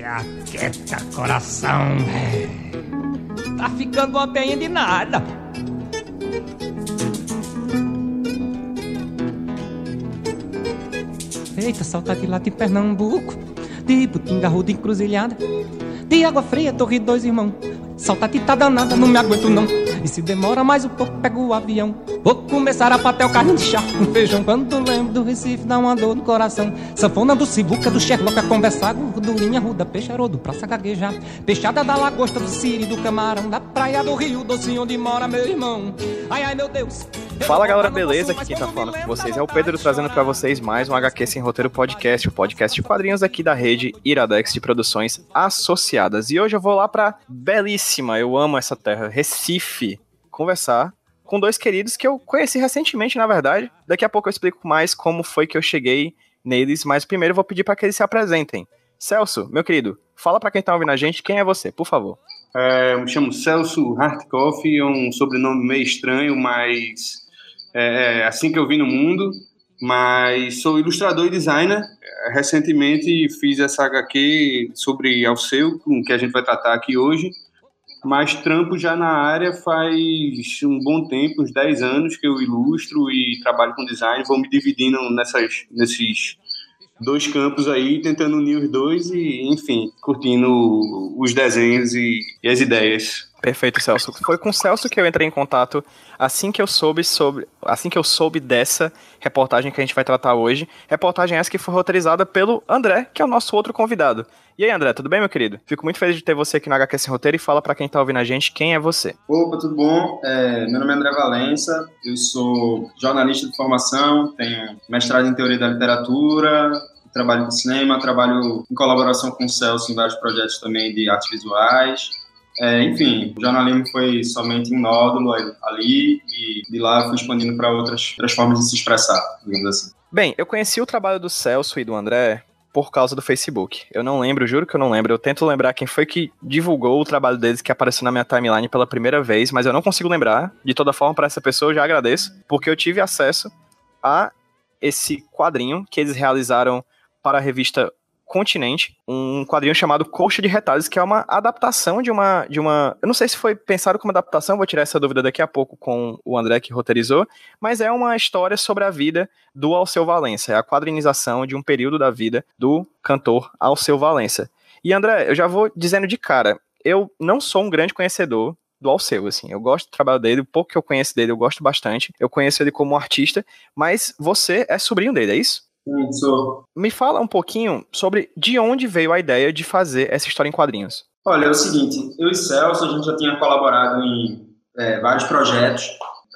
que aquieta coração. Tá ficando uma peinha de nada. Eita, saudade lá de Pernambuco, de Butinga, Ruda, Encruzilhada, de Água Fria, Torre Dois Irmãos. Saudade tá danada, não me aguento não. E se demora mais um pouco, pego o avião. Vou começar a pater o carrinho de chá com feijão. Quando lembro do Recife, dá uma dor no coração. Sanfona do Cibuca, do Sherlock a conversar. Gordurinha, ruda, peixarodo, praça gaguejar. Peixada da lagosta, do siri, do camarão. Da praia do rio, docinho onde mora meu irmão. Ai, ai, meu Deus. Fala galera, beleza? Aqui quem tá falando com vocês é o Pedro trazendo para vocês mais um HQ Sem Roteiro Podcast, o podcast de quadrinhos aqui da rede Iradex de Produções Associadas. E hoje eu vou lá pra belíssima, eu amo essa terra, Recife, conversar com dois queridos que eu conheci recentemente, na verdade. Daqui a pouco eu explico mais como foi que eu cheguei neles, mas primeiro eu vou pedir para que eles se apresentem. Celso, meu querido, fala para quem tá ouvindo a gente quem é você, por favor. É, eu me chamo Celso Hartkoff, é um sobrenome meio estranho, mas é, é assim que eu vim no mundo, mas sou ilustrador e designer. Recentemente fiz essa HQ sobre Alceu, com que a gente vai tratar aqui hoje, mas trampo já na área faz um bom tempo, uns 10 anos que eu ilustro e trabalho com design, vou me dividindo nessas, nesses dois campos aí, tentando unir os dois e, enfim, curtindo os desenhos e, e as ideias. Perfeito, Celso. Foi com o Celso que eu entrei em contato assim que eu soube sobre, assim que eu soube dessa reportagem que a gente vai tratar hoje. Reportagem essa que foi roteirizada pelo André, que é o nosso outro convidado. E aí, André, tudo bem, meu querido? Fico muito feliz de ter você aqui no HQ Sem Roteiro e fala para quem tá ouvindo a gente quem é você. Opa, tudo bom? É, meu nome é André Valença, eu sou jornalista de formação, tenho mestrado em teoria da literatura, trabalho com cinema, trabalho em colaboração com o Celso em vários projetos também de artes visuais. É, enfim, o jornalismo foi somente um nódulo ali e de lá eu fui expandindo para outras, outras formas de se expressar, digamos assim. Bem, eu conheci o trabalho do Celso e do André por causa do Facebook. Eu não lembro, juro que eu não lembro. Eu tento lembrar quem foi que divulgou o trabalho deles que apareceu na minha timeline pela primeira vez, mas eu não consigo lembrar. De toda forma, para essa pessoa eu já agradeço, porque eu tive acesso a esse quadrinho que eles realizaram para a revista Continente, um quadrinho chamado Coxa de Retalhos, que é uma adaptação de uma, de uma. Eu não sei se foi pensado como adaptação, vou tirar essa dúvida daqui a pouco com o André que roteirizou, mas é uma história sobre a vida do Alceu Valença. É a quadrinização de um período da vida do cantor Alceu Valença. E André, eu já vou dizendo de cara, eu não sou um grande conhecedor do Alceu, assim. Eu gosto do trabalho dele, o pouco que eu conheço dele eu gosto bastante. Eu conheço ele como artista, mas você é sobrinho dele, é isso? Isso. Me fala um pouquinho sobre de onde veio a ideia de fazer essa história em quadrinhos. Olha, é o seguinte, eu e Celso, a gente já tinha colaborado em é, vários projetos.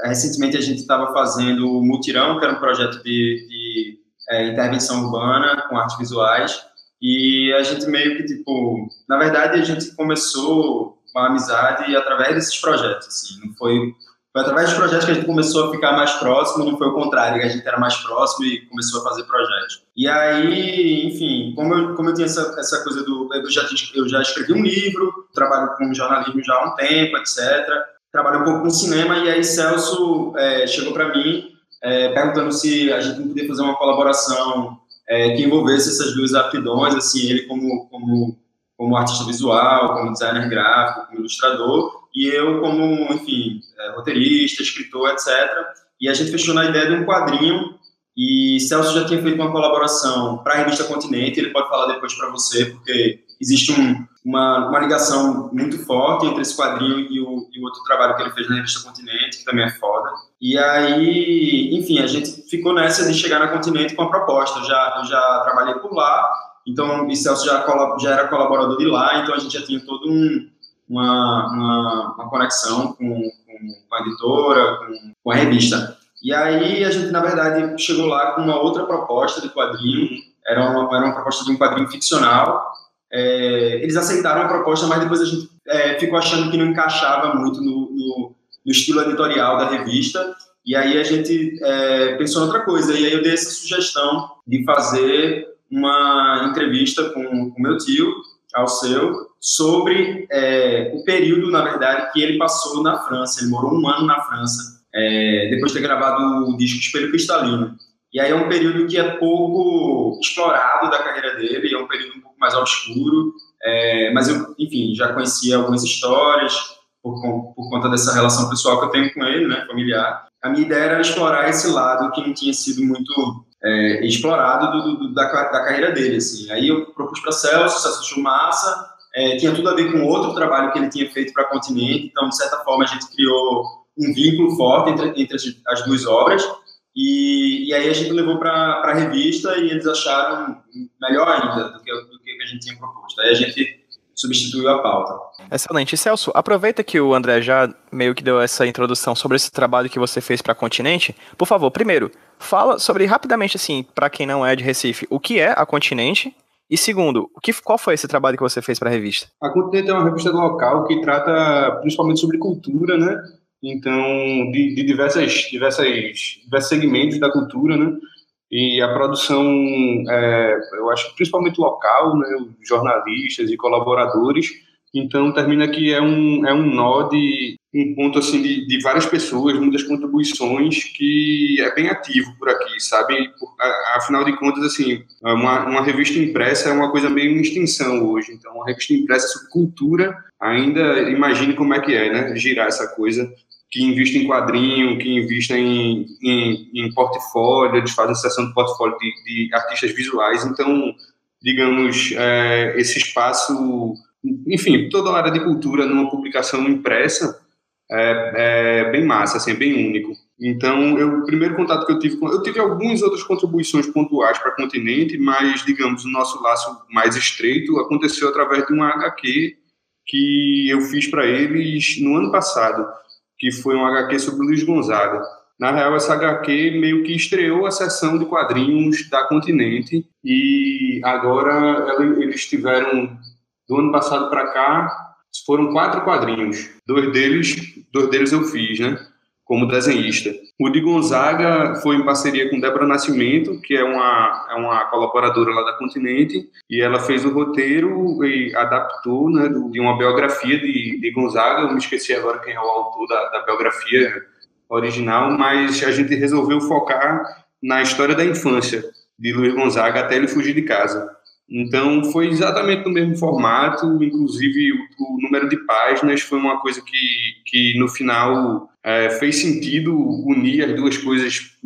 Recentemente a gente estava fazendo o Mutirão, que era um projeto de, de é, intervenção urbana com artes visuais. E a gente meio que, tipo, na verdade a gente começou uma amizade através desses projetos, assim, não foi foi através dos projetos que a gente começou a ficar mais próximo, não foi o contrário, que a gente era mais próximo e começou a fazer projetos. E aí, enfim, como eu, como eu tinha essa, essa coisa do. Eu já, eu já escrevi um livro, trabalho com jornalismo já há um tempo, etc. Trabalho um pouco com cinema, e aí Celso é, chegou para mim é, perguntando se a gente não podia fazer uma colaboração é, que envolvesse essas duas aptidões, assim, ele como, como, como artista visual, como designer gráfico, como ilustrador, e eu como, enfim, é, roteirista, escritor, etc. E a gente fechou na ideia de um quadrinho e Celso já tinha feito uma colaboração para a revista Continente, ele pode falar depois para você, porque existe um, uma, uma ligação muito forte entre esse quadrinho e o, e o, outro trabalho que ele fez na revista Continente, que também é foda. E aí, enfim, a gente ficou nessa de chegar na Continente com a proposta. Eu já, eu já trabalhei por lá, então o Celso já, já era colaborador de lá, então a gente já tinha todo um, uma, uma, uma conexão com, com, a editora, com, com a revista. E aí a gente, na verdade, chegou lá com uma outra proposta de quadrinho, era uma, era uma proposta de um quadrinho ficcional. É, eles aceitaram a proposta, mas depois a gente é, ficou achando que não encaixava muito no, no, no, estilo editorial da revista. E aí a gente é, pensou em outra coisa. E aí eu dei essa sugestão de fazer uma entrevista com o meu tio, ao seu, sobre é, o período, na verdade, que ele passou na França. Ele morou um ano na França, é, depois de ter gravado o disco Espelho Cristalino. E aí é um período que é pouco explorado da carreira dele, é um período um pouco mais obscuro. é, mas eu, enfim, já conhecia algumas histórias por, por conta dessa relação pessoal que eu tenho com ele, né, familiar. A minha ideia era explorar esse lado que não tinha sido muito é, explorado do, do, da, da, carreira dele, assim. Aí eu propus para Celso, Celso achou massa, é, tinha tudo a ver com outro trabalho que ele tinha feito para Continente, então, de certa forma, a gente criou um vínculo forte entre, entre as, as duas obras, e, e, aí a gente levou para a revista e eles acharam melhor ainda do que, do que a gente tinha proposto. Aí a gente substituiu a pauta. Excelente. Celso, aproveita que o André já meio que deu essa introdução sobre esse trabalho que você fez para a Continente. Por favor, primeiro, fala sobre rapidamente assim, para quem não é de Recife, o que é a Continente e segundo, o que, qual foi esse trabalho que você fez para a revista? A Continente é uma revista local que trata principalmente sobre cultura, né? Então, de, de diversas, diversas, diversos segmentos da cultura, né? E a produção, é, eu acho principalmente local, né? Jornalistas e colaboradores. Então, termina que é um, é um nó de um ponto assim de, de várias pessoas, muitas contribuições que é bem ativo por aqui, sabe? Afinal de contas, assim, uma, uma revista impressa é uma coisa meio em extinção hoje. Então, uma revista impressa sobre cultura, ainda imagine como é que é, né? Girar essa coisa que invista em quadrinho, que invista em, em, em portfólio, eles fazem sessão de portfólio de, de artistas visuais. Então, digamos, é, esse espaço, enfim, toda a área de cultura numa publicação impressa é, é bem massa, assim, é bem único. Então, eu, o primeiro contato que eu tive com. Eu tive algumas outras contribuições pontuais para continente, mas, digamos, o nosso laço mais estreito aconteceu através de um HQ que eu fiz para eles no ano passado, que foi um HQ sobre Luiz Gonzaga. Na real, essa HQ meio que estreou a sessão de quadrinhos da Continente e agora eles tiveram, do ano passado para cá, foram quatro quadrinhos. Dois deles, dois deles eu fiz, né? Como desenhista. O de Gonzaga foi em parceria com Débora Nascimento, que é uma, é uma colaboradora lá da Continente, e ela fez o roteiro e adaptou né, de uma biografia de, de Gonzaga. Eu me esqueci agora quem é o autor da, da biografia original, mas a gente resolveu focar na história da infância de Luiz Gonzaga até ele fugir de casa. Então, foi exatamente no mesmo formato, inclusive o, o número de páginas foi uma coisa que, que no final, é, fez sentido unir as duas coisas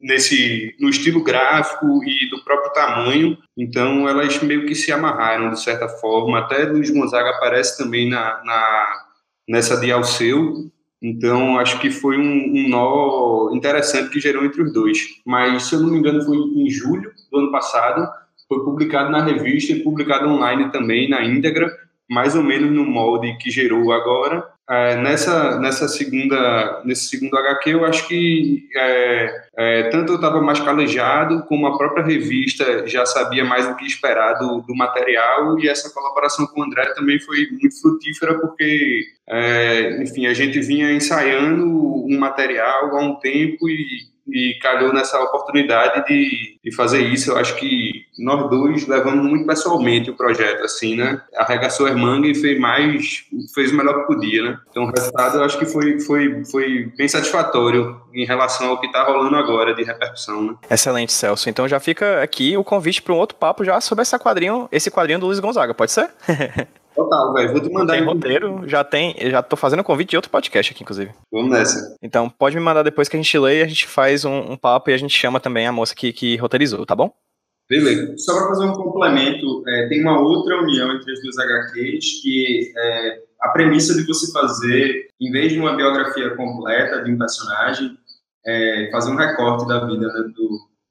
nesse no estilo gráfico e do próprio tamanho. Então, elas meio que se amarraram, de certa forma. Até Luiz Gonzaga aparece também na, na nessa de Alceu. Então, acho que foi um, um nó interessante que gerou entre os dois. Mas, se eu não me engano, foi em julho do ano passado foi publicado na revista e publicado online também, na íntegra, mais ou menos no molde que gerou agora. É, nessa, nessa segunda, nesse segundo HQ, eu acho que é, é, tanto eu estava mais calejado, como a própria revista já sabia mais o que esperar do, do material, e essa colaboração com o André também foi muito frutífera, porque, é, enfim, a gente vinha ensaiando um material há um tempo e e calhou nessa oportunidade de, de fazer isso. Eu acho que nós dois levamos muito pessoalmente o projeto, assim, né? Arregaçou as mangas e fez mais, fez o melhor que podia, né? Então o resultado eu acho que foi, foi, foi bem satisfatório em relação ao que está rolando agora de repercussão, né? Excelente, Celso. Então já fica aqui o convite para um outro papo já sobre esse quadrinho, esse quadrinho do Luiz Gonzaga, pode ser? Total, velho. Vou te mandar. Tem roteiro, já tem. Já tô fazendo convite de outro podcast aqui, inclusive. Vamos nessa. Então, pode me mandar depois que a gente lê e a gente faz um, um papo e a gente chama também a moça que, que roteirizou, tá bom? Beleza. Só para fazer um complemento, é, tem uma outra união entre as duas HQs que é a premissa de você fazer, em vez de uma biografia completa de um personagem, é, fazer um recorte da vida né, do,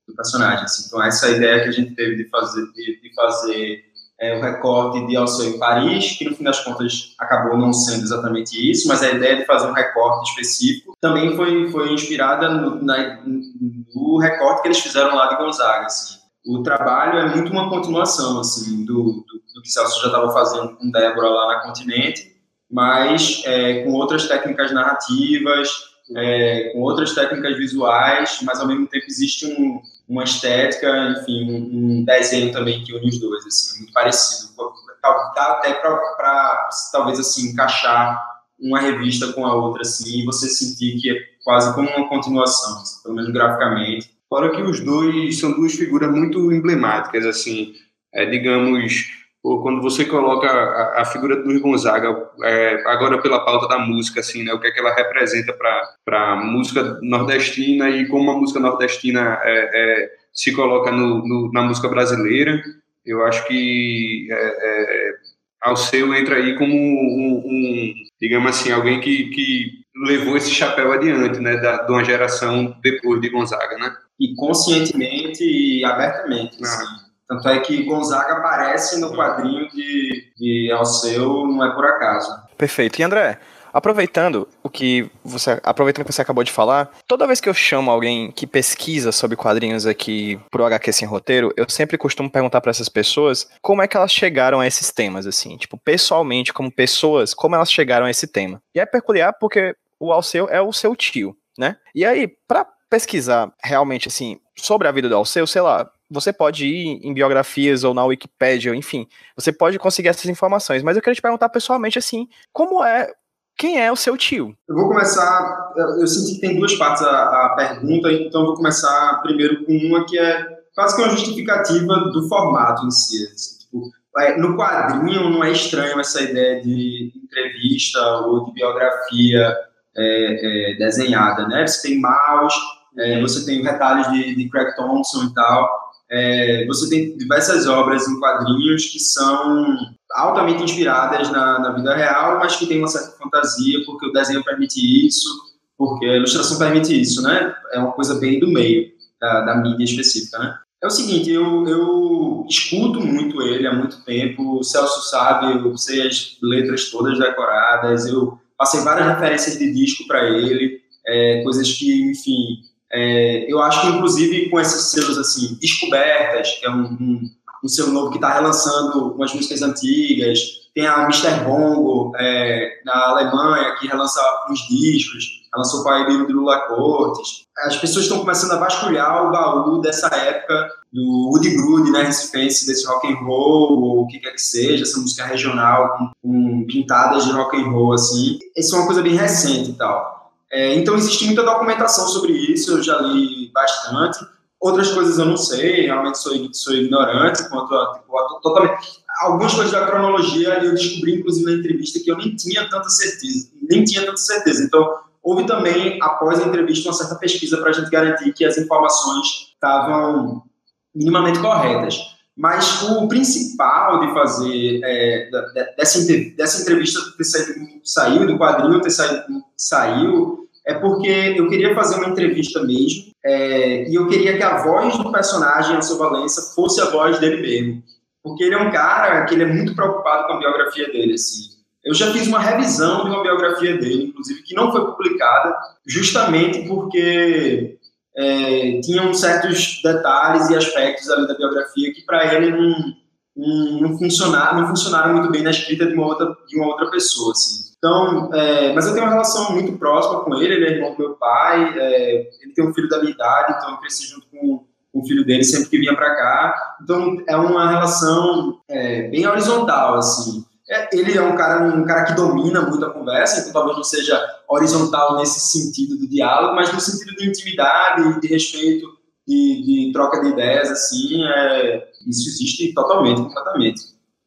do, personagem. Assim. Então, essa ideia que a gente teve de fazer, de, de fazer é, o recorte de Alceu em Paris, que no fim das contas acabou não sendo exatamente isso, mas a ideia de fazer um recorte específico também foi, foi inspirada no, na, no recorte que eles fizeram lá de Gonzaga. Assim. O trabalho é muito uma continuação assim, do, do, do que Celso já estava fazendo com Débora lá na Continente, mas é, com outras técnicas narrativas, é, com outras técnicas visuais, mas ao mesmo tempo existe um, uma estética, enfim, um, desenho também que une os dois, assim, muito parecido. Dá até para, talvez, assim, encaixar uma revista com a outra, assim, e você sentir que é quase como uma continuação, assim, pelo menos graficamente. Fora que os dois são duas figuras muito emblemáticas, assim, é, digamos, ou quando você coloca a, a figura do Luiz Gonzaga, é, agora pela pauta da música, assim, né, o que é que ela representa para a música nordestina e como a música nordestina é, é, se coloca no, no, na música brasileira, eu acho que é, é, Alceu entra aí como um, um, digamos assim, alguém que, que levou esse chapéu adiante, né, da, de uma geração depois de Gonzaga, né? E conscientemente e abertamente, ah. assim. Tanto é que Gonzaga aparece no quadrinho de, de Alceu, não é por acaso. Perfeito. E André, aproveitando o que você, aproveitando que você acabou de falar, toda vez que eu chamo alguém que pesquisa sobre quadrinhos aqui pro HQ Sem Roteiro, eu sempre costumo perguntar para essas pessoas como é que elas chegaram a esses temas, assim, tipo, pessoalmente, como pessoas, como elas chegaram a esse tema. E é peculiar porque o Alceu é o seu tio, né? E aí, para pesquisar realmente, assim, sobre a vida do Alceu, sei lá, você pode ir em biografias ou na Wikipédia, enfim, você pode conseguir essas informações. Mas eu queria te perguntar pessoalmente, assim, como é, quem é o seu tio? Eu vou começar, eu senti que tem duas partes a, a pergunta, então eu vou começar primeiro com uma que é quase que uma justificativa do formato em si. Assim, tipo, é, no quadrinho não é estranho essa ideia de entrevista ou de biografia é, é, desenhada, né? Você tem Maus, é, você tem retalhos de, de Craig Thompson e tal, é, você tem diversas obras em quadrinhos que são altamente inspiradas na, na, vida real, mas que tem uma certa fantasia, porque o desenho permite isso, porque a ilustração permite isso, né? É uma coisa bem do meio da, da mídia específica, né? É o seguinte, eu, eu escuto muito ele há muito tempo, o Celso sabe, eu sei as letras todas decoradas, eu passei várias referências de disco para ele, é, coisas que, enfim, é, eu acho que, inclusive, com esses selos assim, descobertas, que é um, um, um selo novo que está relançando umas músicas antigas, tem a Mr. Bongo, é, na Alemanha, que relança uns discos, lançou o Pai de Lula Cortes. As pessoas estão começando a vasculhar o baú dessa época do Woody Grude, né, Recife, desse rock and roll, ou o que quer que seja, essa música regional com, com pintadas de rock and roll, assim. Isso é uma coisa bem recente e tal. É, então, existe muita documentação sobre isso, eu já li bastante. Outras coisas eu não sei, realmente sou, sou ignorante quanto a, tipo, a, totalmente. Algumas coisas da cronologia eu descobri, inclusive, na entrevista, que eu nem tinha tanta certeza. Nem tinha tanta certeza. Então, houve também, após a entrevista, uma certa pesquisa para a gente garantir que as informações estavam minimamente corretas. Mas o principal de fazer é, dessa, dessa entrevista ter saído, saiu do quadrinho, ter saído, saiu, é porque eu queria fazer uma entrevista mesmo, é, e eu queria que a voz do personagem, Alceu Valença, fosse a voz dele mesmo. Porque ele é um cara que ele é muito preocupado com a biografia dele, assim. Eu já fiz uma revisão de uma biografia dele, inclusive, que não foi publicada, justamente porque é, tinham certos detalhes e aspectos ali da biografia que para ele não, não, funcionaram, não funcionaram muito bem na escrita de uma outra, de uma outra pessoa, assim. Então, é, mas eu tenho uma relação muito próxima com ele, ele é irmão do meu pai, é, ele tem um filho da minha idade, então eu cresci junto com, com o filho dele sempre que vinha para cá. Então, é uma relação é, bem horizontal, assim. É, ele é um cara, um cara que domina muito a conversa, então talvez não seja horizontal nesse sentido do diálogo, mas no sentido de intimidade, de respeito, de, de troca de ideias, assim, é, isso existe totalmente, completamente.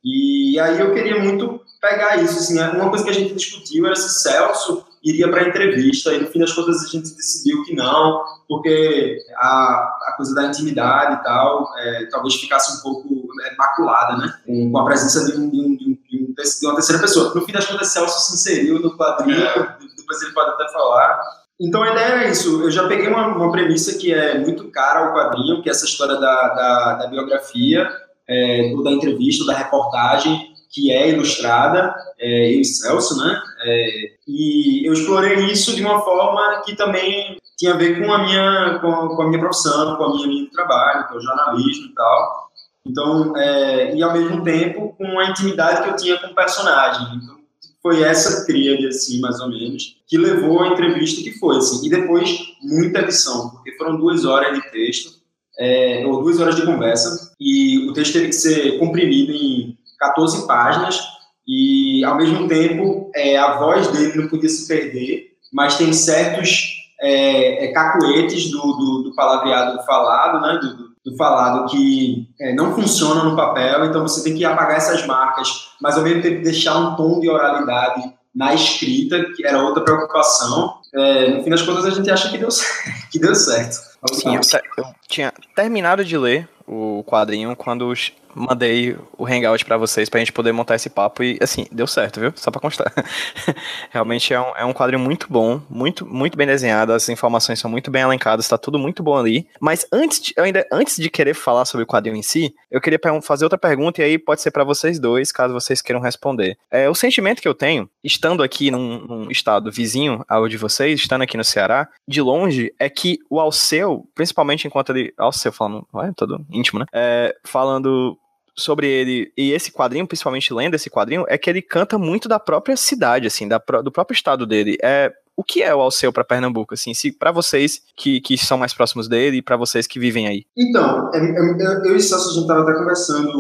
E aí eu queria muito pegar isso. Assim, né? uma coisa que a gente discutiu era se Celso iria para a entrevista, e no fim das contas a gente decidiu que não, porque a, a coisa da intimidade e tal é, talvez ficasse um pouco é, maculada, né? Com, com a presença de, um, de, um, de, um, de, uma terceira pessoa. No fim das contas, Celso se inseriu no quadrinho, é. depois ele pode até falar. Então a ideia é isso. Eu já peguei uma, uma premissa que é muito cara ao quadrinho, que é essa história da, da, da biografia, é, da entrevista, da reportagem, que é ilustrada, é, eu e Celso, né? É, e eu explorei isso de uma forma que também tinha a ver com a minha, com, com a minha profissão, com a minha linha de trabalho, é o jornalismo e tal. Então, é, e ao mesmo tempo com a intimidade que eu tinha com o personagem. Então, foi essa tríade, assim, mais ou menos, que levou a entrevista que foi, assim. E depois, muita edição, porque foram duas horas de texto, é, ou duas horas de conversa, e o texto teve que ser comprimido em 14 páginas e, ao mesmo tempo, é, a voz dele não podia se perder, mas tem certos é, é, cacuetes do, do, do, palavreado falado, né, do, do falado que é, não funciona no papel, então você tem que apagar essas marcas, mas ao mesmo tempo deixar um tom de oralidade na escrita, que era outra preocupação. É, no fim das contas, a gente acha que deu, que deu certo. Sim, eu, eu tinha terminado de ler o quadrinho quando mandei o Hangout para vocês pra gente poder montar esse papo e, assim, deu certo, viu? Só pra constar. Realmente é um, é um quadrinho muito bom, muito, muito bem desenhado, as informações são muito bem elencadas, tá tudo muito bom ali. Mas antes de, ainda, antes de querer falar sobre o quadrinho em si, eu queria fazer outra pergunta e aí pode ser para vocês dois, caso vocês queiram responder. É, o sentimento que eu tenho, estando aqui num, num estado vizinho ao de vocês, estando aqui no Ceará, de longe, é que o Alceu, principalmente enquanto ele. Alceu falando, é todo íntimo, né? É, falando sobre ele e esse quadrinho, principalmente lendo esse quadrinho, é que ele canta muito da própria cidade, assim, da, do próprio estado dele. É o que é o Alceu para Pernambuco, assim, se para vocês que, que são mais próximos dele e para vocês que vivem aí? Então, é, é, eu e Celso a gente tava até conversando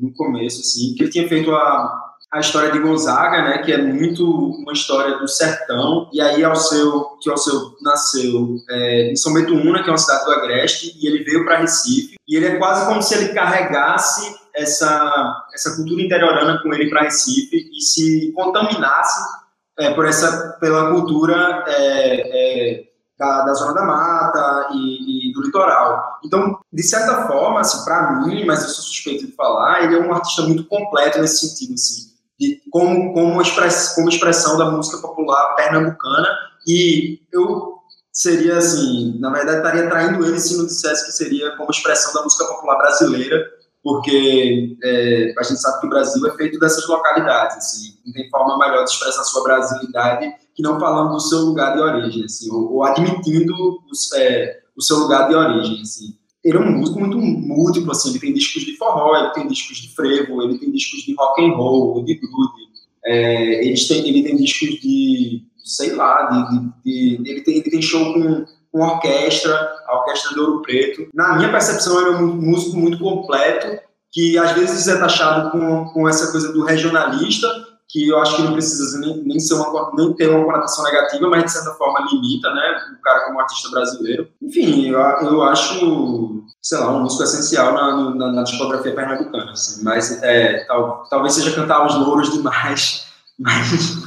no começo, assim, que ele tinha feito a, a história de Gonzaga, né, que é muito uma história do sertão, e aí Alceu, que Alceu nasceu é, em São Bento Una, que é uma cidade do Agreste, e ele veio para Recife, e ele é quase como se ele carregasse essa, essa cultura interiorana com ele para Recife. E se contaminasse é, por essa, pela cultura é, é, da, da, Zona da Mata e, e, do litoral. Então, de certa forma, assim, para mim, mas eu sou suspeito de falar, ele é um artista muito completo nesse sentido, assim, de, como, como, express, como expressão da música popular pernambucana. E eu seria assim, na verdade estaria traindo ele se não dissesse que seria como expressão da música popular brasileira, porque é, a gente sabe que o Brasil é feito dessas localidades, assim, não tem forma melhor de expressar sua brasilidade que não falando do seu lugar de origem, assim, ou, ou admitindo os, é, o seu lugar de origem, assim. Ele é um músico muito múltiplo, assim, ele tem discos de forró, ele tem discos de frevo, ele tem discos de rock and roll, de groove, é, ele, tem, ele tem discos de, sei lá, de, de, de ele, tem, ele tem show com com orquestra, a Orquestra de Ouro Preto. Na minha percepção, ele é um músico muito completo, que às vezes é taxado com, com essa coisa do regionalista, que eu acho que não precisa nem, nem, ser uma, nem ter uma conotação negativa, mas de certa forma limita, né, o cara como artista brasileiro. Enfim, eu, eu acho, sei lá, um músico essencial na, na, na discografia pernambucana, assim, mas é, tal, talvez seja cantar os louros demais, mas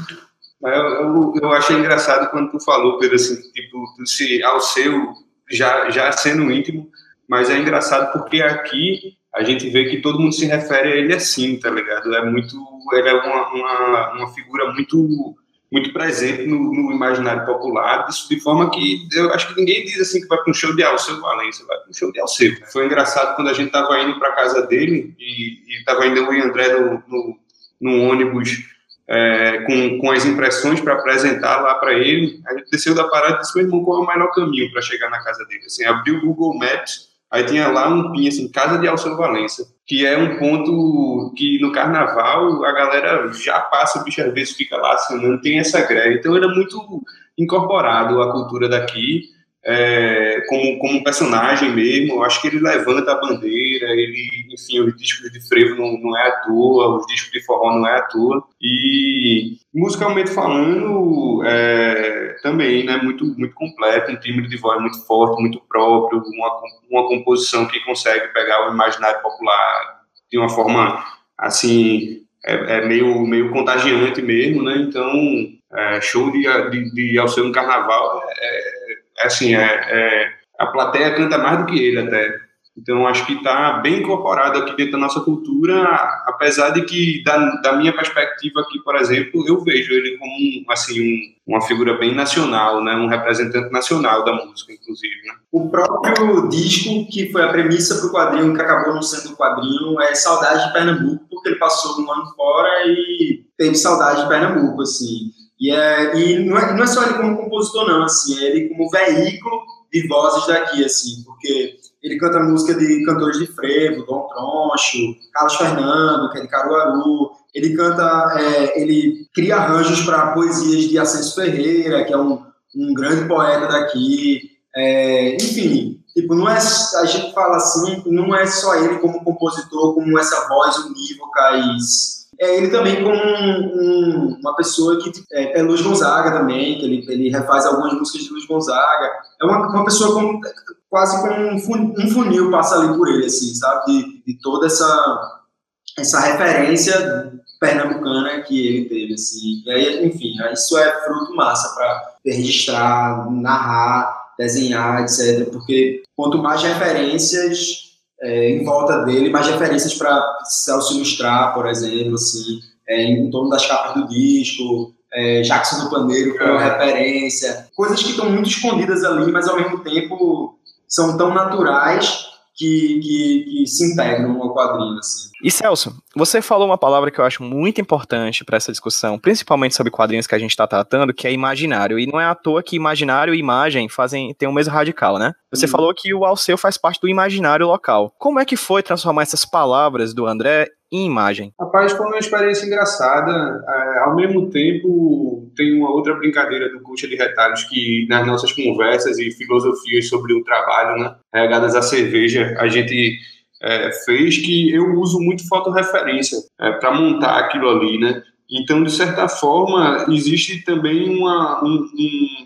eu, eu, eu achei engraçado quando tu falou, Pedro, assim, tipo, se ao seu, já, já sendo íntimo, mas é engraçado porque aqui a gente vê que todo mundo se refere a ele assim, tá ligado? É muito, ele é uma, uma, uma figura muito muito presente no, no, imaginário popular, de forma que eu acho que ninguém diz assim que vai para um show de Alceu Valência, vai para um show de Alceu. Foi engraçado quando a gente estava indo para casa dele e estava indo eu e André no, no, no ônibus é, com, com as impressões para apresentar lá para ele. A gente desceu da parada e disse, meu irmão, qual é o melhor caminho para chegar na casa dele? Assim, abriu o Google Maps, aí tinha lá um pin, assim, Casa de Alceu Valença, que é um ponto que no carnaval a galera já passa, o bicho às vezes fica lá assinando, tem essa greve. Então é muito incorporado à cultura daqui é, como, como personagem mesmo, eu acho que ele levanta a bandeira, ele, enfim, os discos de frevo não, não é à toa, os discos de forró não é à toa, e musicalmente falando, é, também, né, muito, muito completo, um timbre de voz muito forte, muito próprio, uma, uma composição que consegue pegar o imaginário popular de uma forma, assim, é, é meio, meio contagiante mesmo, né, então, é, show de, de, de Alceu no Carnaval é, é assim, é, é, a plateia canta mais do que ele até. Então, acho que está bem incorporado aqui dentro da nossa cultura, apesar de que, da, da, minha perspectiva aqui, por exemplo, eu vejo ele como um, assim, um, uma figura bem nacional, né? um representante nacional da música, inclusive. Né? O próprio disco, que foi a premissa para o quadrinho, que acabou não sendo o quadrinho, é Saudade de Pernambuco, porque ele passou um ano fora e teve saudade de Pernambuco, assim. E, é, e não, é, não é só ele como compositor, não, assim, é ele como veículo de vozes daqui, assim, porque ele canta música de cantores de frevo, Dom Troncho, Carlos Fernando, que é de Caruaru, ele canta, é, ele cria arranjos para poesias de Ascenso Ferreira, que é um, um grande poeta daqui, é, enfim, tipo, não é, a gente fala assim, não é só ele como compositor, como essa voz unívoca e é ele também como um, um, uma pessoa que é, é Luiz Gonzaga também, que ele, ele refaz algumas músicas de Luiz Gonzaga. É uma, uma pessoa quase como um funil, um funil passa ali por ele, assim, sabe? De, de toda essa, essa referência pernambucana que ele teve, assim. E aí, enfim, isso é fruto massa para registrar, narrar, desenhar, etc. Porque quanto mais referências é, em volta dele, mais referências para Celso ilustrar, por exemplo, assim, é, em torno das capas do disco, é, Jackson do Paneiro como é. referência, coisas que estão muito escondidas ali, mas ao mesmo tempo são tão naturais que, que, que se integram ao quadrinho. Assim. E Celso, você falou uma palavra que eu acho muito importante para essa discussão, principalmente sobre quadrinhos que a gente está tratando, que é imaginário. E não é à toa que imaginário e imagem fazem tem o mesmo radical, né? Você hum. falou que o Alceu faz parte do imaginário local. Como é que foi transformar essas palavras do André em imagem? Rapaz, foi uma experiência engraçada. É, ao mesmo tempo, tem uma outra brincadeira do Coxa de Retalhos que nas nossas conversas e filosofias sobre o trabalho, né, regadas à cerveja, a gente é, fez que eu uso muito fotorreferência é, para montar aquilo ali, né? Então, de certa forma, existe também uma, um,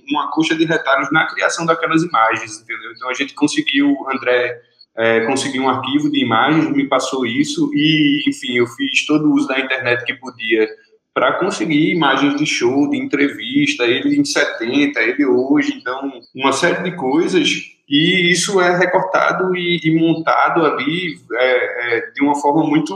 uma coxa de retalhos na criação daquelas imagens, entendeu? Então, a gente conseguiu, André é, conseguiu um arquivo de imagens, me passou isso e, enfim, eu fiz todo o uso da internet que podia para conseguir imagens de show, de entrevista, ele em 70, ele hoje, então, uma série de coisas e isso é recortado e, e montado ali é, é, de uma forma muito,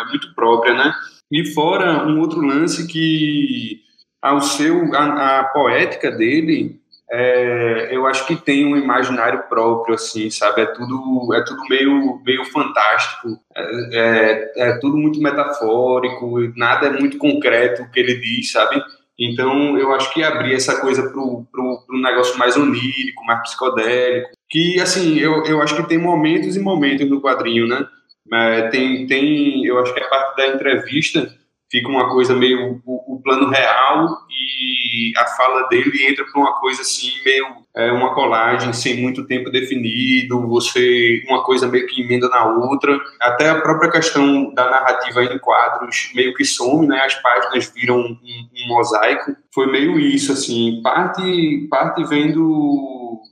é, muito própria, né? E fora um outro lance que ao seu a, a poética dele é, eu acho que tem um imaginário próprio assim sabe? É tudo é tudo meio meio fantástico. É, é, é tudo muito metafórico nada é muito concreto o que ele diz sabe? Então, eu acho que abrir essa coisa para um negócio mais onírico, mais psicodélico, que, assim, eu, eu acho que tem momentos e momentos no quadrinho, né? É, tem, tem, eu acho que a parte da entrevista fica uma coisa meio o, o plano real e a fala dele entra para uma coisa assim meio é, uma colagem sem muito tempo definido você uma coisa meio que emenda na outra. Até a própria questão da narrativa em quadros meio que some né? As páginas viram um, um mosaico foi meio isso assim parte parte vendo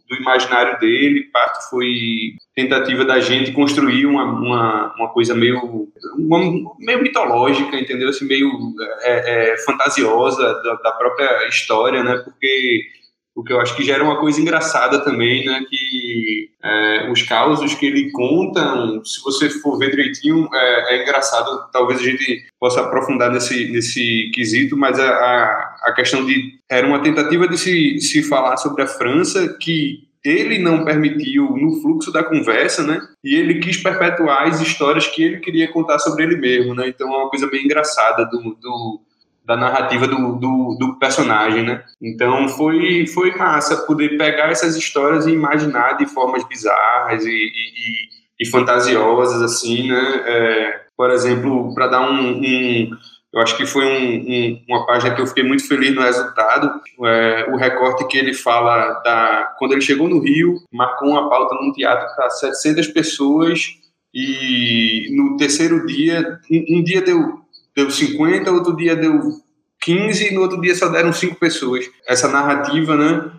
do imaginário dele, parte foi tentativa da gente construir uma, uma, uma coisa meio, uma, meio mitológica, entendeu? Assim, meio é, é, fantasiosa da, da, própria história, né? Porque o que eu acho que gera uma coisa engraçada também, né? Que é, os causos que ele conta, se você for ver direitinho, é, é, engraçado. Talvez a gente possa aprofundar nesse, nesse quesito, mas a, a, a questão de. Era uma tentativa de se, se falar sobre a França que ele não permitiu no fluxo da conversa, né? E ele quis perpetuar as histórias que ele queria contar sobre ele mesmo, né? Então é uma coisa bem engraçada do, do da narrativa do, do, do, personagem, né? Então foi, foi massa poder pegar essas histórias e imaginar de formas bizarras e, e, e fantasiosas, assim, né? É, por exemplo, para dar um, um, eu acho que foi um, um, uma página que eu fiquei muito feliz no resultado, é, o recorte que ele fala da quando ele chegou no Rio, marcou uma pauta num teatro para 700 pessoas e no terceiro dia, um, um dia deu deu 50, outro dia deu 15 e no outro dia só deram 5 pessoas. Essa narrativa, né?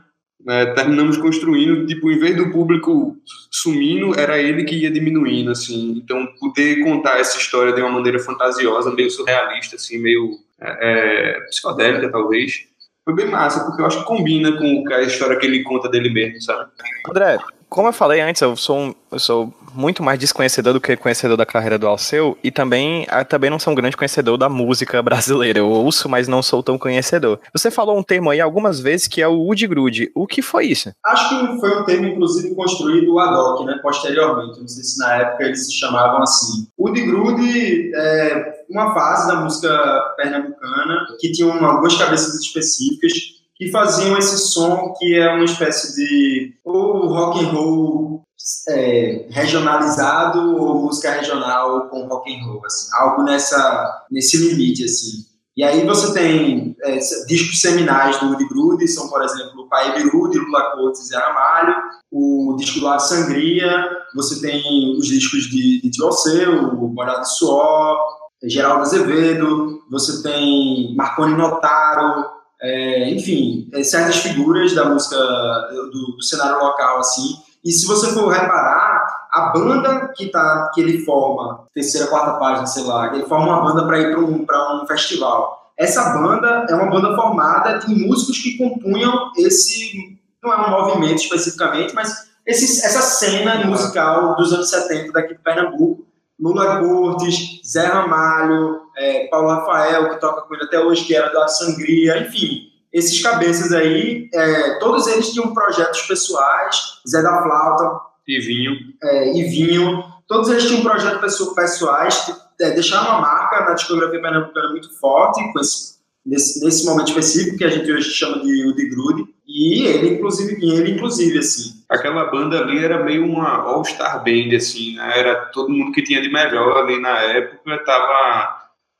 É, terminamos construindo, tipo, em vez do público sumindo, era ele que ia diminuindo, assim. Então, poder contar essa história de uma maneira fantasiosa, meio surrealista, assim, meio é, é psicodélica, talvez, foi bem massa, porque eu acho que combina com a história que ele conta dele mesmo, sabe? André, como eu falei antes, eu sou, eu sou muito mais desconhecedor do que conhecedor da carreira do Alceu e também, ah, também não sou um grande conhecedor da música brasileira. Eu ouço, mas não sou tão conhecedor. Você falou um termo aí algumas vezes que é o Woody Grude. O que foi isso? Acho que foi um termo, inclusive, construído ad hoc, né, posteriormente. Não sei se na época eles se chamavam assim. Woody Grude é uma fase da música pernambucana que tinha algumas cabeças específicas que faziam esse som que é uma espécie de ou rock and roll é, regionalizado ou música regional com rock and roll, assim, algo nessa nesse limite assim. E aí você tem é, discos seminais do Woody Grude, são, por exemplo, o Pai Birude, Lula Cortes e Aramalho, o disco do Ar Sangria, você tem os discos de, de Tio Alceu, o Molhado de Suor, Geraldo Azevedo, você tem Marconi Notaro, é, enfim, é, certas figuras da música do, do, cenário local, assim. E se você for reparar, a banda que, tá, que ele forma, terceira, quarta página, sei lá, ele forma uma banda para ir para um, um festival. Essa banda é uma banda formada de músicos que compunham esse, não é um movimento especificamente, mas esse, essa cena musical dos anos 70 daqui de Pernambuco, Lula Cortes, Zé Ramalho, é, Paulo Rafael, que toca com ele até hoje, que era da Sangria, enfim, esses cabeças aí, é, todos eles tinham projetos pessoais, Zé da Flauta. E Vinho. É, e Vinho. Todos eles tinham projetos pessoais, é, deixaram uma marca na discografia pernambucana muito forte, com esse, nesse, nesse momento específico, que a gente hoje chama de Udi Grude. E ele, inclusive, ele, inclusive, assim. Aquela banda ali era meio uma all-star band, assim, né? Era todo mundo que tinha de melhor ali na época, tava,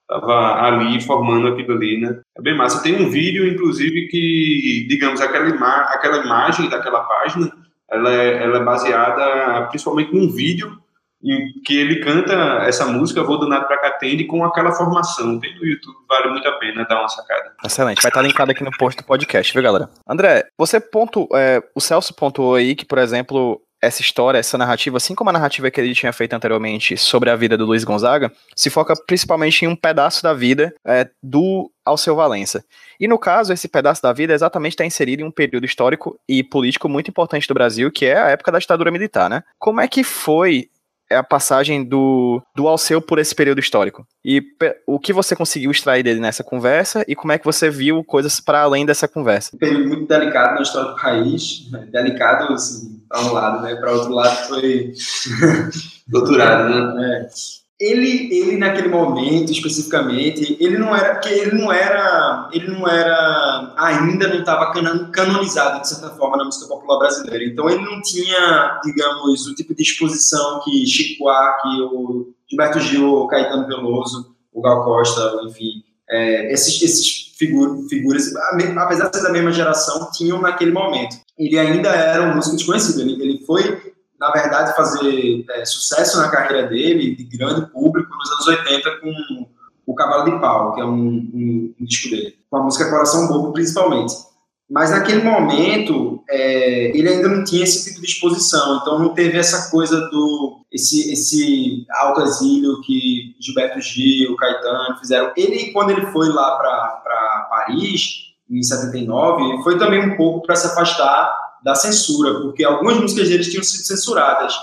tava ali formando aquilo ali, né? É bem massa. Tem um vídeo, inclusive, que, digamos, aquela, ima aquela imagem daquela página, ela é, ela é baseada principalmente num vídeo em que ele canta essa música Vou do Nada Pra Catende com aquela formação. Tem no YouTube, vale muito a pena dar uma sacada. Excelente, vai estar linkado aqui no post do podcast, viu, galera? André, você ponto, é, o Celso pontuou aí que, por exemplo, essa história, essa narrativa, assim como a narrativa que ele tinha feito anteriormente sobre a vida do Luiz Gonzaga, se foca principalmente em um pedaço da vida é, do Alceu Valença. E no caso, esse pedaço da vida exatamente está inserido em um período histórico e político muito importante do Brasil, que é a época da ditadura militar, né? Como é que foi é a passagem do, do Alceu por esse período histórico. E o que você conseguiu extrair dele nessa conversa e como é que você viu coisas para além dessa conversa? Um período muito delicado na história do país, né? delicado assim, para um lado, né? Para outro lado foi doutorado, né? É ele, ele naquele momento especificamente, ele não era que ele não era, ele não era ainda não estava canonizado de certa forma na música popular brasileira. Então ele não tinha, digamos, o tipo de exposição que Chico Buarque, o Gilberto Gil, Caetano Veloso, o Gal Costa, enfim, é, esses, esses figur, figuras, apesar de ser da mesma geração, tinham naquele momento. Ele ainda era um músico desconhecido. Ele, ele foi na verdade, fazer é, sucesso na carreira dele, de grande público, nos anos 80, com o Cavalo de Pau, que é um, um, um disco dele, com a música Coração Bobo, principalmente. Mas naquele momento, é, ele ainda não tinha esse tipo de exposição, então não teve essa coisa do. esse, esse alto exílio que Gilberto Gil, Caetano fizeram. Ele, quando ele foi lá para Paris, em 79, foi também um pouco para se afastar da censura, porque algumas músicas deles tinham sido censuradas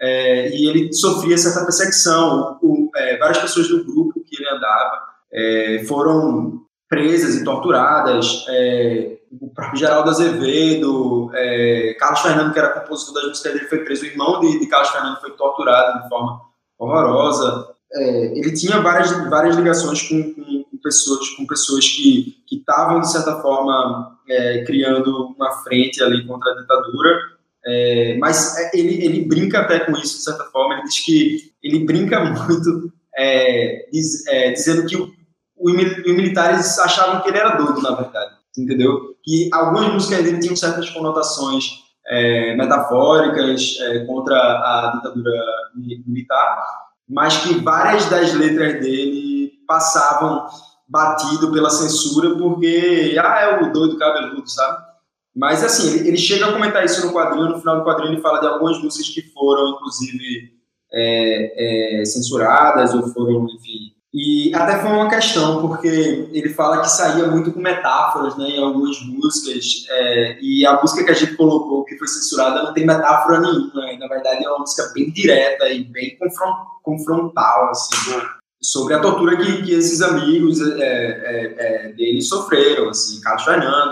é, e ele sofria certa perseguição. O, é, várias pessoas do grupo que ele andava é, foram presas e torturadas. É, o próprio Geraldo Azevedo, é, Carlos Fernando, que era compositor das músicas dele, foi preso. O irmão de, de Carlos Fernando foi torturado de forma horrorosa. É, ele tinha várias, várias ligações com, com pessoas, com pessoas que estavam, de certa forma, é, criando uma frente ali contra a ditadura. É, mas é, ele, ele brinca até com isso, de certa forma. Ele diz que ele brinca muito, é, diz, é, dizendo que os militares achavam que ele era doido, na verdade. Entendeu? Que algumas músicas dele tinham certas conotações é, metafóricas contra a ditadura militar, mas que várias das letras dele passavam batido pela censura porque, ah, é o doido cabeludo, sabe? Mas, assim, ele, ele, chega a comentar isso no quadrinho, no final do quadrinho ele fala de algumas músicas que foram, inclusive, é, é, censuradas ou foram, enfim... E até foi uma questão, porque ele fala que saía muito com metáforas, né, em algumas músicas, é, e a música que a gente colocou, que foi censurada, não tem metáfora nenhuma, né? na verdade é uma música bem direta e bem confrontal, assim? Sobre a tortura que, que esses amigos é, é, é, dele sofreram, assim, Carlos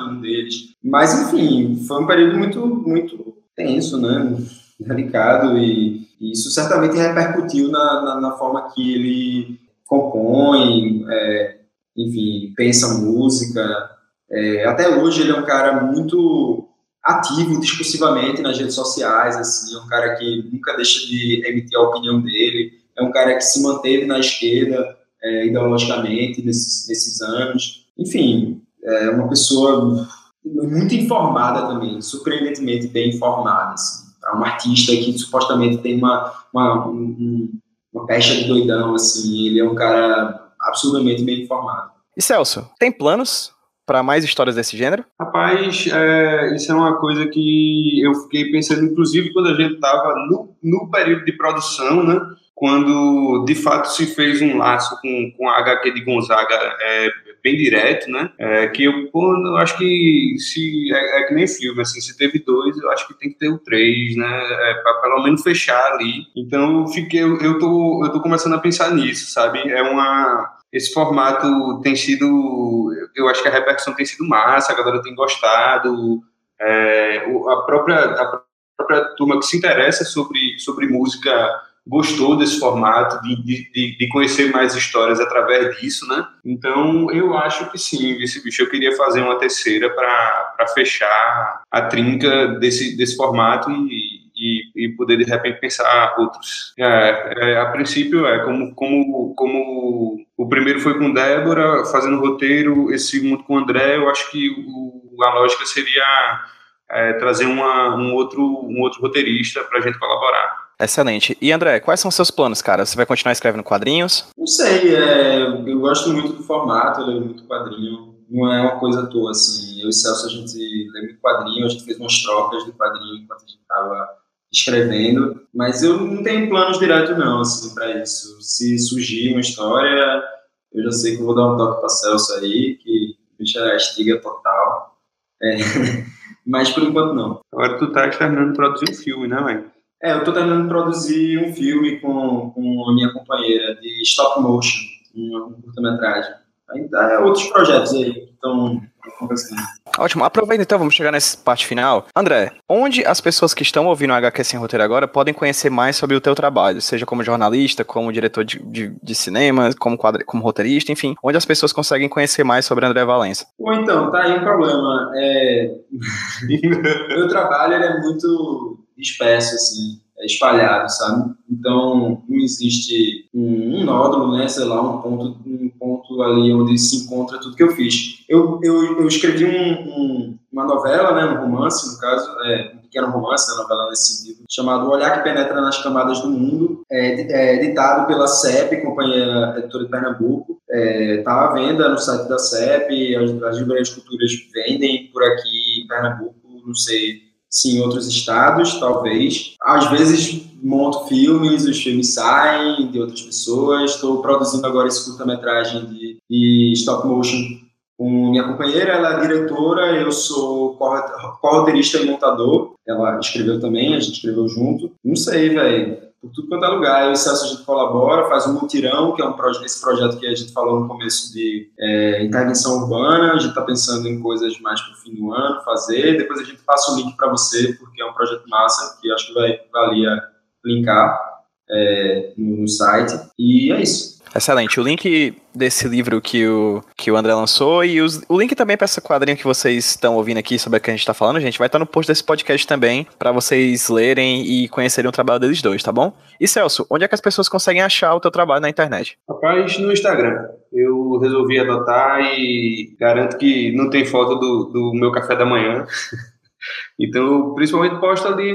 um deles. Mas, enfim, foi um período muito, muito tenso, né? Delicado, e, e isso certamente repercutiu na, na, na, forma que ele compõe, é, enfim, pensa música. É, até hoje ele é um cara muito ativo discursivamente nas redes sociais, assim, é um cara que nunca deixa de emitir a opinião dele, é um cara que se manteve na esquerda é, ideologicamente nesses, nesses anos. Enfim, é uma pessoa muito informada também, surpreendentemente bem informada. Assim. É um artista que supostamente tem uma, uma um, uma pecha de doidão, assim. Ele é um cara absurdamente bem informado. E Celso, tem planos para mais histórias desse gênero? Rapaz, é, isso é uma coisa que eu fiquei pensando, inclusive, quando a gente estava no, no período de produção, né? Quando de fato se fez um laço com, com a HQ de Gonzaga é, bem direto, né? É, que eu, pô, eu acho que se é, é, que nem filme, assim, se teve dois, eu acho que tem que ter o três, né? É, para pelo menos fechar ali. Então, eu fiquei, eu, eu tô, eu tô começando a pensar nisso, sabe? É uma esse formato tem sido, eu acho que a repercussão tem sido massa, a galera tem gostado, é, a, própria, a própria turma que se interessa sobre, sobre música gostou desse formato, de, de, de conhecer mais histórias através disso, né? Então, eu acho que sim, vice bicho, eu queria fazer uma terceira para fechar a trinca desse, desse formato e, e, e, poder de repente pensar outros. É, é, a princípio é como, como, como o primeiro foi com Débora fazendo roteiro, esse segundo com André, eu acho que o, a lógica seria é, trazer uma, um, outro, um outro roteirista para a gente colaborar. Excelente. E André, quais são os seus planos, cara? Você vai continuar escrevendo quadrinhos? Não sei, é, eu gosto muito do formato, eu leio muito quadrinho. Não é uma coisa à toa, assim. Eu e Celso, a gente lê muito quadrinho, a gente fez umas trocas de quadrinho enquanto a gente estava escrevendo, mas eu não tenho planos direto não, assim, para isso. Se surgir uma história, eu já sei que eu vou dar um toque para Celso aí, que bicha é estiga total. É. mas por enquanto não. Agora tu tá terminando de produzir um filme, né, mãe? É, eu terminando de produzir um filme com, com a minha companheira de stop motion, uma curta-metragem. Ainda outros projetos aí que estão acontecendo. Ótimo, aproveita então, vamos chegar nessa parte final. André, onde as pessoas que estão ouvindo o HQ Sem Roteiro agora podem conhecer mais sobre o teu trabalho, seja como jornalista, como diretor de, de, de cinema, como, quadri, como roteirista, enfim, onde as pessoas conseguem conhecer mais sobre André Valença? Bom, então, tá aí um problema. É... Meu trabalho é muito disperso, assim é espalhado, sabe? Então, não existe um, um, nódulo, né, sei lá, um ponto, um ponto ali onde se encontra tudo que eu fiz. Eu, eu, eu escrevi um, um, uma novela, né, um romance, no caso, é, um pequeno romance, uma novela nesse sentido, chamado O Olhar que Penetra nas Camadas do Mundo, é, é editado pela CEP, Companhia Editora de Pernambuco, está é, à venda no site da CEP, as, as livrarias culturas vendem por aqui em Pernambuco, não sei Sim, em outros estados, talvez. Às vezes monto filmes, os filmes saem de outras pessoas. Estou produzindo agora esse curta-metragem de, de, stop motion com minha companheira. Ela é diretora, eu sou co-roteirista e montador. Ela escreveu também, a gente escreveu junto. Não sei, velho por tudo quanto é lugar. Eu e o Celso a gente colabora, faz um mutirão, que é um projeto, esse projeto que a gente falou no começo de é, intervenção urbana. A gente está pensando em coisas mais para o fim do ano fazer. Depois a gente passa o link para você, porque é um projeto massa que acho que vai valer linkar é, no, site. E é isso. Excelente. O link desse livro que o, que o André lançou e os, o link também para esse quadrinho que vocês estão ouvindo aqui sobre o que a gente está falando, gente, vai estar tá no post desse podcast também, para vocês lerem e conhecerem o trabalho deles dois, tá bom? E Celso, onde é que as pessoas conseguem achar o teu trabalho na internet? Rapaz, no Instagram. Eu resolvi adotar e garanto que não tem foto do, do meu café da manhã. Então, principalmente posto ali,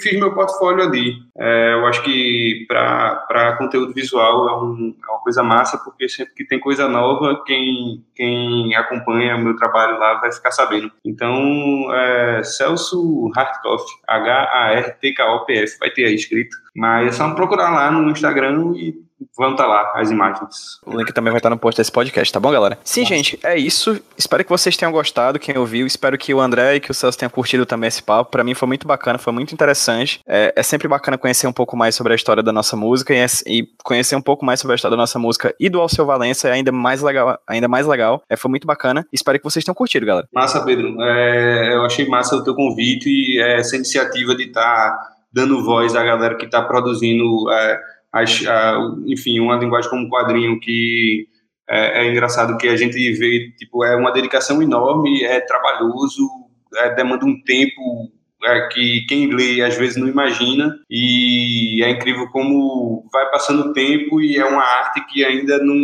fiz meu portfólio ali. É, eu acho que para conteúdo visual é, um, é, uma coisa massa, porque sempre que tem coisa nova, quem, quem acompanha o meu trabalho lá vai ficar sabendo. Então, é, Celso Hartkoff, H-A-R-T-K-O-P-F, vai ter aí escrito. Mas é só procurar lá no Instagram e vão estar tá lá as imagens. O link também vai estar no post desse podcast, tá bom, galera? Sim, tá. gente, é isso. Espero que vocês tenham gostado, quem ouviu. Espero que o André e que o Celso tenham curtido também esse papo. Para mim foi muito bacana, foi muito interessante. É, é, sempre bacana conhecer um pouco mais sobre a história da nossa música e, é, e, conhecer um pouco mais sobre a história da nossa música e do Alceu Valença é ainda mais legal. Ainda mais legal. É, foi muito bacana. Espero que vocês tenham curtido, galera. Massa, Pedro. É, eu achei massa o teu convite e essa iniciativa de estar tá dando voz à galera que está produzindo é, as, a, enfim, uma linguagem como quadrinho que é, é, engraçado que a gente vê, tipo, é uma dedicação enorme, é trabalhoso, é, demanda um tempo é, que quem lê às vezes não imagina. E é incrível como vai passando o tempo e é uma arte que ainda não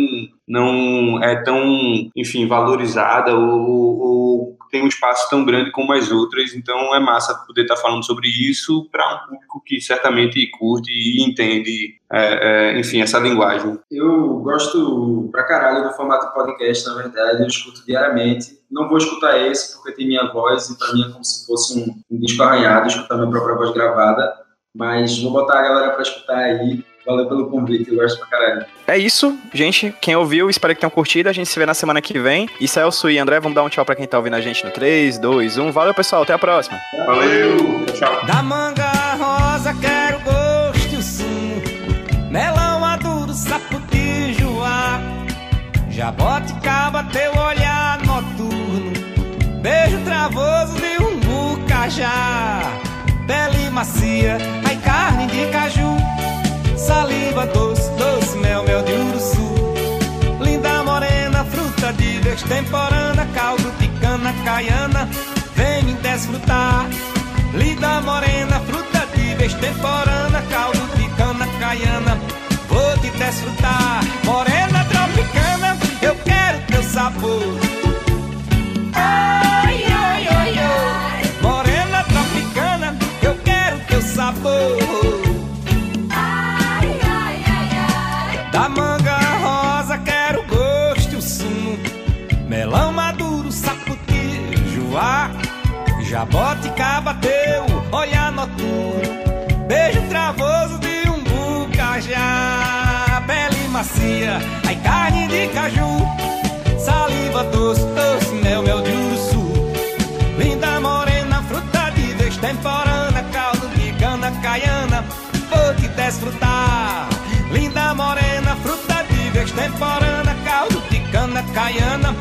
não é tão, enfim, valorizada ou, ou tem um espaço tão grande como as outras, então é massa poder estar falando sobre isso para um público que certamente curte e entende, é, é, enfim, essa linguagem. Eu gosto pra caralho do formato podcast, na verdade, eu escuto diariamente. Não vou escutar esse porque tem minha voz e para mim é como se fosse um, um disco arranhado, escutar minha própria voz gravada, mas vou botar a galera para escutar aí Valeu pelo convite, eu gosto pra caralho. É isso, gente. Quem ouviu, espero que tenham curtido. A gente se vê na semana que vem. E Celso e André, vamos dar um tchau pra quem tá ouvindo a gente no 3, 2, 1. Valeu, pessoal. Até a próxima. Valeu. Tchau. Da manga rosa quero gosto e o sumo. Melão maduro, saputijoá. Jaboticaba, teu olhar noturno. Beijo travoso de um bucajá. Pele macia, ai carne de caju saliva doce, doce mel, mel de uruçu. Linda morena, fruta de destemporana, caldo de cana caiana, vem me desfrutar. Linda morena, fruta de destemporana, caldo de cana caiana, vou te desfrutar. Morena tropicana, eu quero teu sabor. Jaboticaba teu, olhar noturno Beijo travoso de um bucajá Pele macia, ai carne de caju Saliva doce, doce, mel, mel de uruçu Linda morena, fruta de destemporana Caldo de cana caiana, vou te desfrutar. Linda morena, fruta de destemporana, caldo de cana caiana,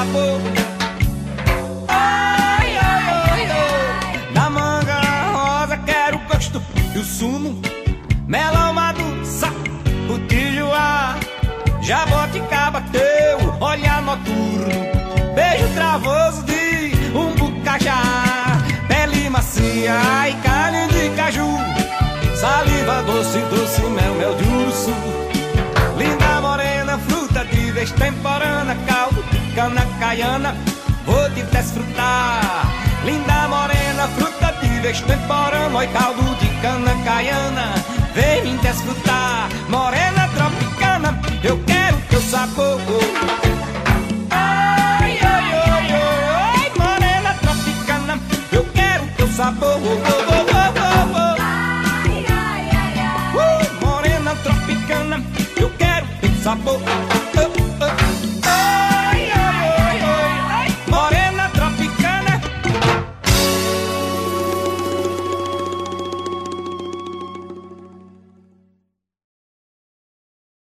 sabor. Ai, ai, ai, ai. Manga rosa quero o gosto e o sumo. Melão maduro, sapo, tijuá. Jaboticaba teu, olhar noturno. Beijo travoso de um bucajá. Pele macia e carne de caju. Saliva doce, doce, mel, mel de urso. Linda morena, fruta de destemporana cana caiana, vou te desfrutar. Linda morena, fruta de vez temporama e caldo de cana caiana, vem me desfrutar. Morena tropicana, eu quero teu sabor. Ai, ai, ai, ai, morena tropicana, eu quero teu sabor. Ai, ai, ai, ai, uh, morena tropicana, eu quero teu sabor.